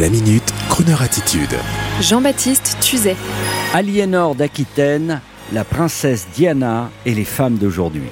La minute, Kroneur attitude. Jean-Baptiste Tuzet. Aliénor d'Aquitaine, la princesse Diana et les femmes d'aujourd'hui.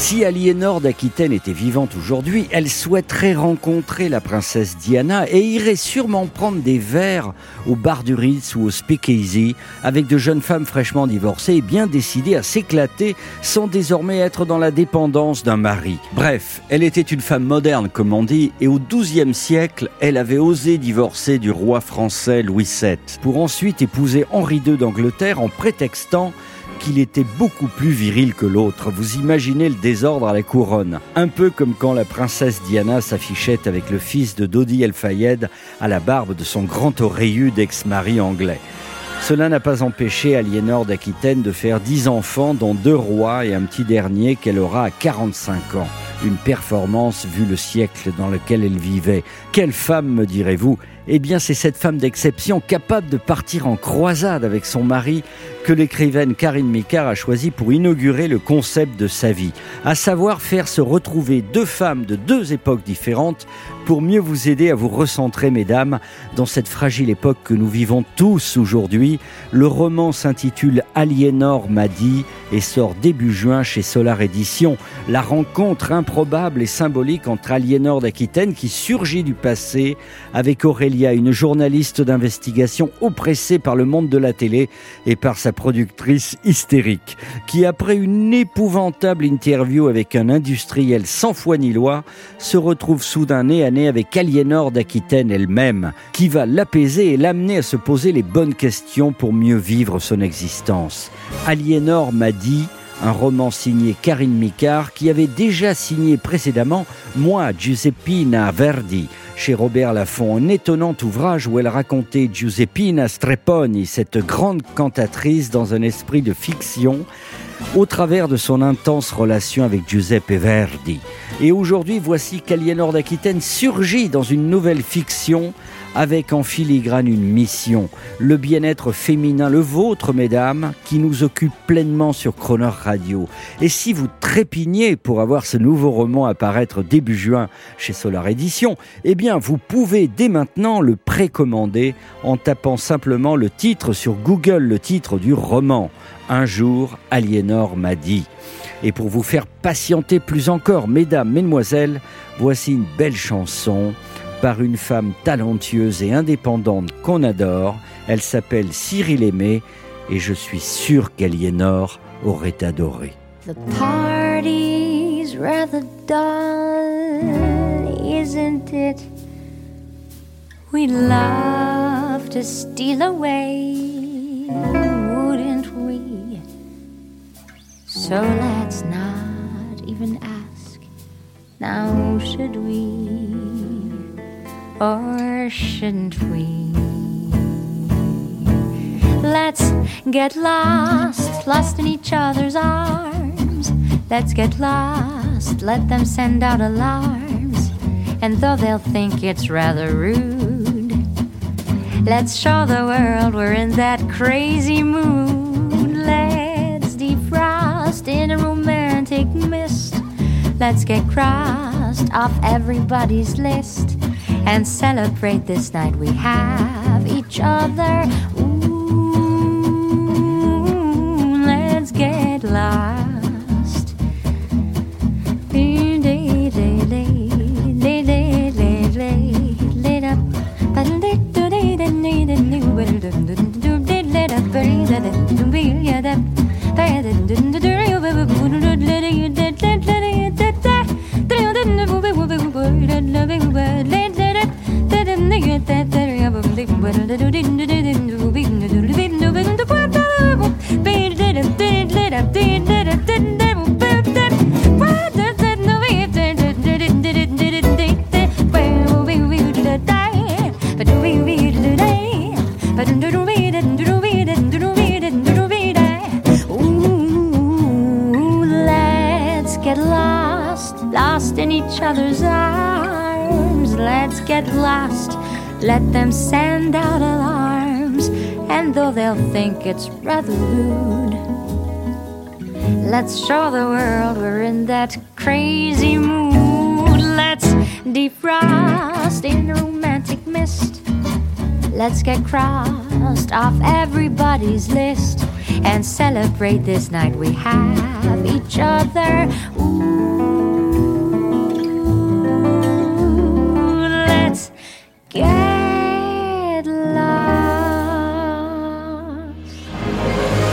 Si Aliénor d'Aquitaine était vivante aujourd'hui, elle souhaiterait rencontrer la princesse Diana et irait sûrement prendre des verres au bar du Ritz ou au Speakeasy avec de jeunes femmes fraîchement divorcées et bien décidées à s'éclater sans désormais être dans la dépendance d'un mari. Bref, elle était une femme moderne comme on dit et au XIIe siècle, elle avait osé divorcer du roi français Louis VII pour ensuite épouser Henri II d'Angleterre en prétextant qu'il était beaucoup plus viril que l'autre. Vous imaginez le désordre à la couronne. Un peu comme quand la princesse Diana s'affichait avec le fils de Dodi El Fayed à la barbe de son grand oreillu d'ex-mari anglais. Cela n'a pas empêché Aliénor d'Aquitaine de faire dix enfants, dont deux rois et un petit dernier qu'elle aura à 45 ans. Une performance vu le siècle dans lequel elle vivait. Quelle femme, me direz-vous Eh bien, c'est cette femme d'exception capable de partir en croisade avec son mari que l'écrivaine Karine Micard a choisi pour inaugurer le concept de sa vie, à savoir faire se retrouver deux femmes de deux époques différentes pour mieux vous aider à vous recentrer, mesdames, dans cette fragile époque que nous vivons tous aujourd'hui. Le roman s'intitule Aliénor m'a dit et sort début juin chez Solar Édition. La rencontre improbable et symbolique entre Aliénor d'Aquitaine qui surgit du passé avec Aurélia, une journaliste d'investigation oppressée par le monde de la télé et par sa productrice hystérique, qui après une épouvantable interview avec un industriel sans foi ni loi, se retrouve soudain nez à avec Aliénor d'Aquitaine elle-même, qui va l'apaiser et l'amener à se poser les bonnes questions pour mieux vivre son existence. Aliénor m'a dit un roman signé Karine Micard qui avait déjà signé précédemment Moi, Giuseppina Verdi chez Robert Laffont, un étonnant ouvrage où elle racontait Giuseppina Streponi, cette grande cantatrice dans un esprit de fiction au travers de son intense relation avec Giuseppe Verdi. Et aujourd'hui, voici qu'Aliénor d'Aquitaine surgit dans une nouvelle fiction avec en filigrane une mission, le bien-être féminin, le vôtre, mesdames, qui nous occupe pleinement sur Croner Radio. Et si vous trépignez pour avoir ce nouveau roman apparaître début juin chez Solar Édition, eh bien, vous pouvez dès maintenant le précommander en tapant simplement le titre sur Google, le titre du roman. Un jour, Aliénor m'a dit. Et pour vous faire patienter plus encore, mesdames, mesdemoiselles, voici une belle chanson par une femme talentueuse et indépendante qu'on adore. Elle s'appelle Cyril Aimé et je suis sûr qu'Aliénor aurait adoré. The party's rather dull, isn't it? We love to steal away, wouldn't we? So let's not even ask, now should we? Or shouldn't we? Let's get lost, lost in each other's arms. Let's get lost, let them send out alarms. And though they'll think it's rather rude, let's show the world we're in that crazy mood. Let's defrost in a romantic mist. Let's get crossed off everybody's list and celebrate this night we have each other. Let them send out alarms. And though they'll think it's rather rude, let's show the world we're in that crazy mood. Let's defrost in romantic mist. Let's get crossed off everybody's list and celebrate this night we have each other. Ooh, let's get